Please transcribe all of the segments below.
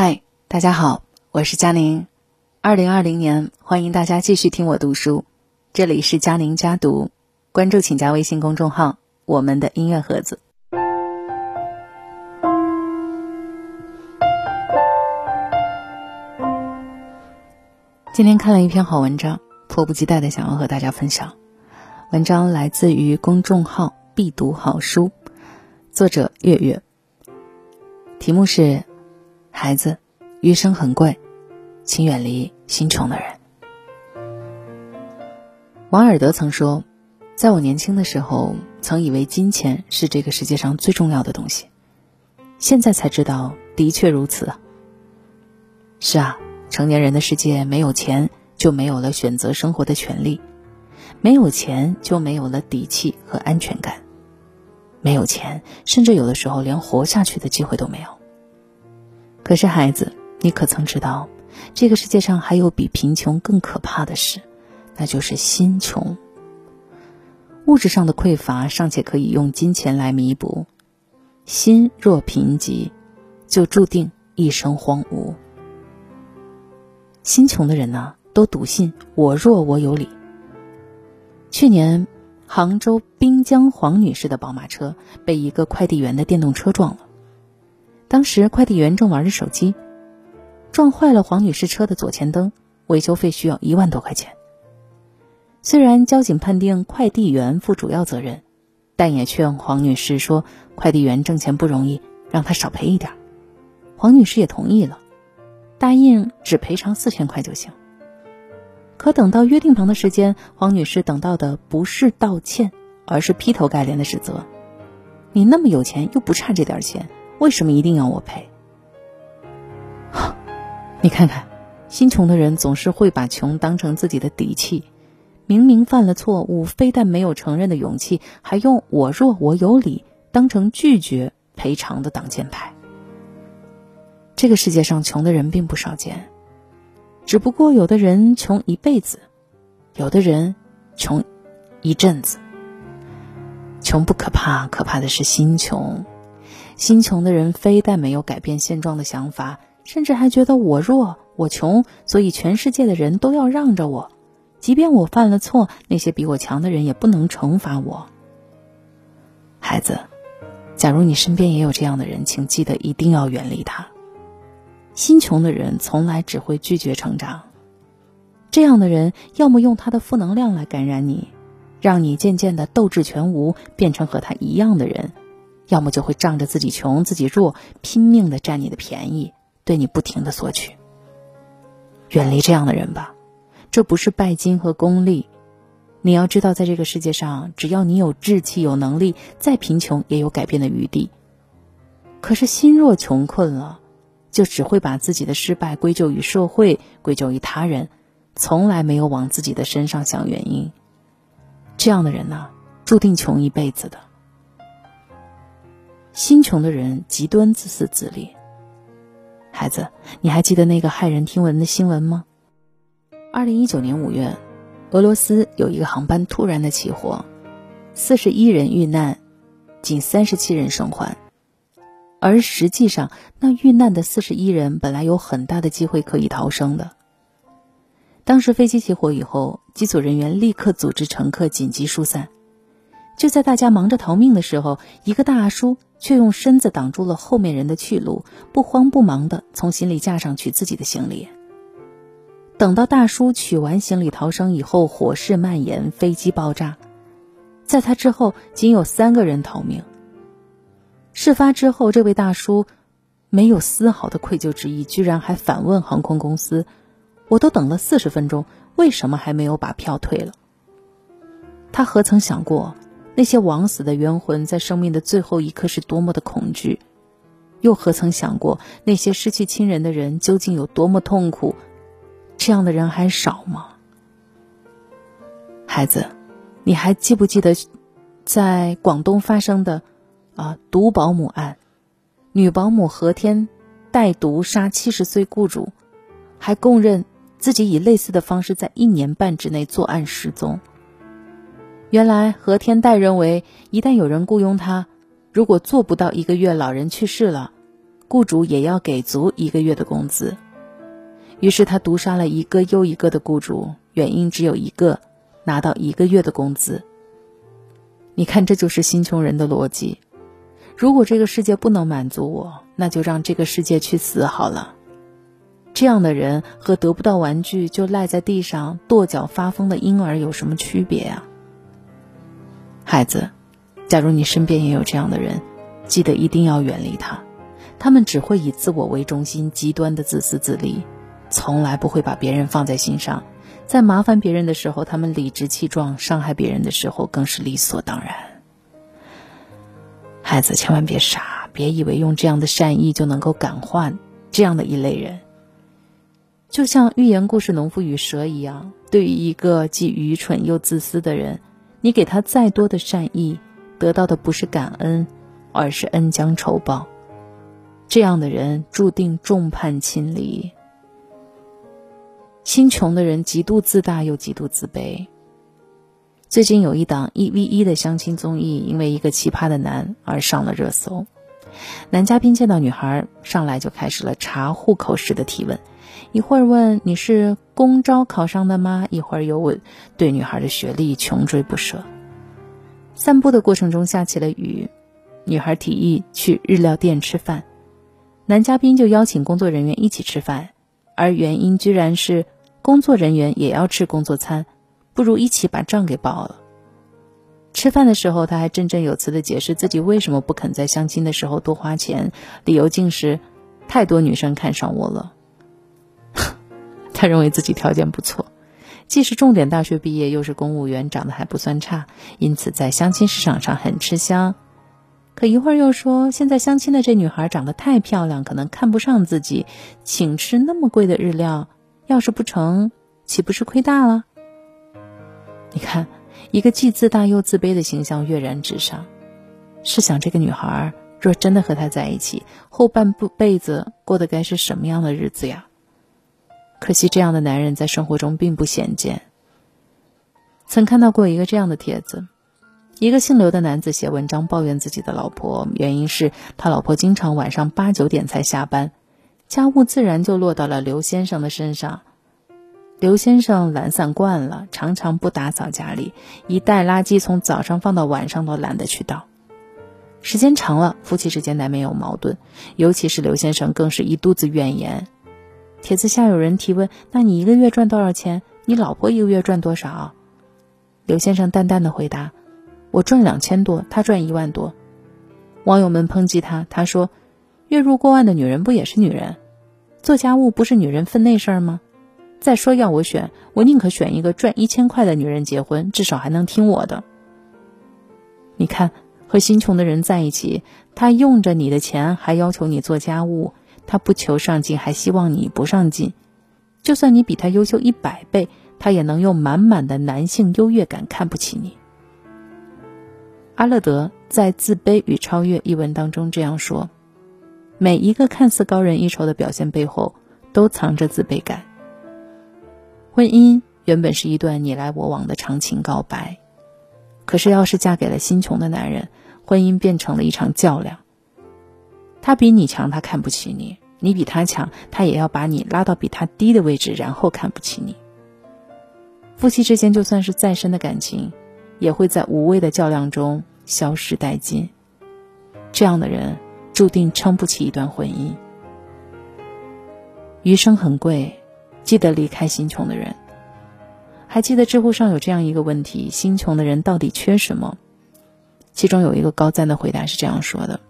嗨，大家好，我是佳宁。二零二零年，欢迎大家继续听我读书。这里是佳宁家读，关注请加微信公众号“我们的音乐盒子”。今天看了一篇好文章，迫不及待的想要和大家分享。文章来自于公众号“必读好书”，作者月月。题目是。孩子，余生很贵，请远离心穷的人。王尔德曾说：“在我年轻的时候，曾以为金钱是这个世界上最重要的东西，现在才知道，的确如此。”是啊，成年人的世界，没有钱就没有了选择生活的权利，没有钱就没有了底气和安全感，没有钱，甚至有的时候连活下去的机会都没有。可是，孩子，你可曾知道，这个世界上还有比贫穷更可怕的事，那就是心穷。物质上的匮乏尚且可以用金钱来弥补，心若贫瘠，就注定一生荒芜。心穷的人呢，都笃信“我弱我有理”。去年，杭州滨江黄女士的宝马车被一个快递员的电动车撞了。当时快递员正玩着手机，撞坏了黄女士车的左前灯，维修费需要一万多块钱。虽然交警判定快递员负主要责任，但也劝黄女士说快递员挣钱不容易，让他少赔一点。黄女士也同意了，答应只赔偿四千块就行。可等到约定旁的时间，黄女士等到的不是道歉，而是劈头盖脸的指责：“你那么有钱，又不差这点钱。”为什么一定要我赔？你看看，心穷的人总是会把穷当成自己的底气，明明犯了错误，非但没有承认的勇气，还用“我弱我有理”当成拒绝赔偿的挡箭牌。这个世界上穷的人并不少见，只不过有的人穷一辈子，有的人穷一阵子。穷不可怕，可怕的是心穷。心穷的人非但没有改变现状的想法，甚至还觉得我弱我穷，所以全世界的人都要让着我，即便我犯了错，那些比我强的人也不能惩罚我。孩子，假如你身边也有这样的人，请记得一定要远离他。心穷的人从来只会拒绝成长，这样的人要么用他的负能量来感染你，让你渐渐的斗志全无，变成和他一样的人。要么就会仗着自己穷、自己弱，拼命的占你的便宜，对你不停的索取。远离这样的人吧，这不是拜金和功利。你要知道，在这个世界上，只要你有志气、有能力，再贫穷也有改变的余地。可是心若穷困了，就只会把自己的失败归咎于社会、归咎于他人，从来没有往自己的身上想原因。这样的人呢，注定穷一辈子的。心穷的人极端自私自利。孩子，你还记得那个骇人听闻的新闻吗？二零一九年五月，俄罗斯有一个航班突然的起火，四十一人遇难，仅三十七人生还。而实际上，那遇难的四十一人本来有很大的机会可以逃生的。当时飞机起火以后，机组人员立刻组织乘客紧急疏散。就在大家忙着逃命的时候，一个大叔。却用身子挡住了后面人的去路，不慌不忙地从行李架上取自己的行李。等到大叔取完行李逃生以后，火势蔓延，飞机爆炸。在他之后，仅有三个人逃命。事发之后，这位大叔没有丝毫的愧疚之意，居然还反问航空公司：“我都等了四十分钟，为什么还没有把票退了？”他何曾想过？那些枉死的冤魂在生命的最后一刻是多么的恐惧，又何曾想过那些失去亲人的人究竟有多么痛苦？这样的人还少吗？孩子，你还记不记得，在广东发生的啊毒保姆案？女保姆何天带毒杀七十岁雇主，还供认自己以类似的方式在一年半之内作案失踪。原来何天代认为，一旦有人雇佣他，如果做不到一个月，老人去世了，雇主也要给足一个月的工资。于是他毒杀了一个又一个的雇主，原因只有一个：拿到一个月的工资。你看，这就是新穷人的逻辑。如果这个世界不能满足我，那就让这个世界去死好了。这样的人和得不到玩具就赖在地上跺脚发疯的婴儿有什么区别呀？孩子，假如你身边也有这样的人，记得一定要远离他。他们只会以自我为中心，极端的自私自利，从来不会把别人放在心上。在麻烦别人的时候，他们理直气壮；伤害别人的时候，更是理所当然。孩子，千万别傻，别以为用这样的善意就能够感化这样的一类人。就像寓言故事《农夫与蛇》一样，对于一个既愚蠢又自私的人。你给他再多的善意，得到的不是感恩，而是恩将仇报。这样的人注定众叛亲离。心穷的人极度自大又极度自卑。最近有一档一 v 一的相亲综艺，因为一个奇葩的男而上了热搜。男嘉宾见到女孩上来就开始了查户口式的提问。一会儿问你是公招考上的吗？一会儿又问对女孩的学历穷追不舍。散步的过程中下起了雨，女孩提议去日料店吃饭，男嘉宾就邀请工作人员一起吃饭，而原因居然是工作人员也要吃工作餐，不如一起把账给报了。吃饭的时候，他还振振有词地解释自己为什么不肯在相亲的时候多花钱，理由竟是太多女生看上我了。他认为自己条件不错，既是重点大学毕业，又是公务员，长得还不算差，因此在相亲市场上很吃香。可一会儿又说，现在相亲的这女孩长得太漂亮，可能看不上自己，请吃那么贵的日料，要是不成，岂不是亏大了？你看，一个既自大又自卑的形象跃然纸上。试想，这个女孩若真的和他在一起，后半部辈子过的该是什么样的日子呀？可惜，这样的男人在生活中并不鲜见。曾看到过一个这样的帖子：一个姓刘的男子写文章抱怨自己的老婆，原因是他老婆经常晚上八九点才下班，家务自然就落到了刘先生的身上。刘先生懒散惯了，常常不打扫家里，一袋垃圾从早上放到晚上都懒得去倒。时间长了，夫妻之间难免有矛盾，尤其是刘先生更是一肚子怨言。帖子下有人提问：“那你一个月赚多少钱？你老婆一个月赚多少？”刘先生淡淡的回答：“我赚两千多，他赚一万多。”网友们抨击他，他说：“月入过万的女人不也是女人？做家务不是女人分内事儿吗？再说要我选，我宁可选一个赚一千块的女人结婚，至少还能听我的。”你看，和心穷的人在一起，他用着你的钱，还要求你做家务。他不求上进，还希望你不上进。就算你比他优秀一百倍，他也能用满满的男性优越感看不起你。阿勒德在《自卑与超越》一文当中这样说：“每一个看似高人一筹的表现背后，都藏着自卑感。婚姻原本是一段你来我往的长情告白，可是要是嫁给了心穷的男人，婚姻变成了一场较量。”他比你强，他看不起你；你比他强，他也要把你拉到比他低的位置，然后看不起你。夫妻之间就算是再深的感情，也会在无谓的较量中消失殆尽。这样的人注定撑不起一段婚姻。余生很贵，记得离开心穷的人。还记得知乎上有这样一个问题：心穷的人到底缺什么？其中有一个高赞的回答是这样说的。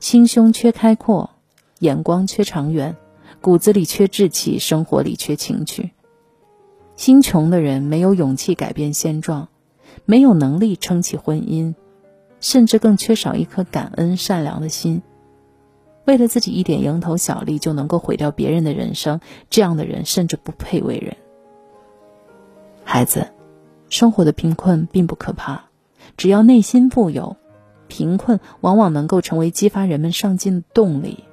心胸缺开阔，眼光缺长远，骨子里缺志气，生活里缺情趣。心穷的人没有勇气改变现状，没有能力撑起婚姻，甚至更缺少一颗感恩善良的心。为了自己一点蝇头小利就能够毁掉别人的人生，这样的人甚至不配为人。孩子，生活的贫困并不可怕，只要内心富有。贫困往往能够成为激发人们上进的动力，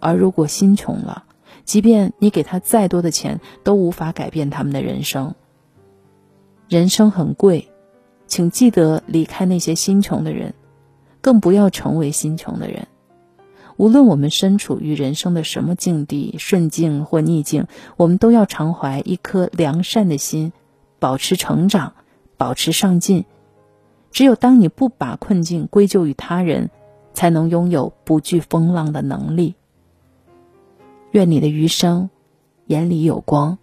而如果心穷了，即便你给他再多的钱，都无法改变他们的人生。人生很贵，请记得离开那些心穷的人，更不要成为心穷的人。无论我们身处于人生的什么境地，顺境或逆境，我们都要常怀一颗良善的心，保持成长，保持上进。只有当你不把困境归咎于他人，才能拥有不惧风浪的能力。愿你的余生，眼里有光，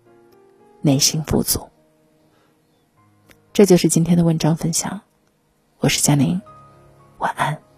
内心富足。这就是今天的文章分享，我是佳宁，晚安。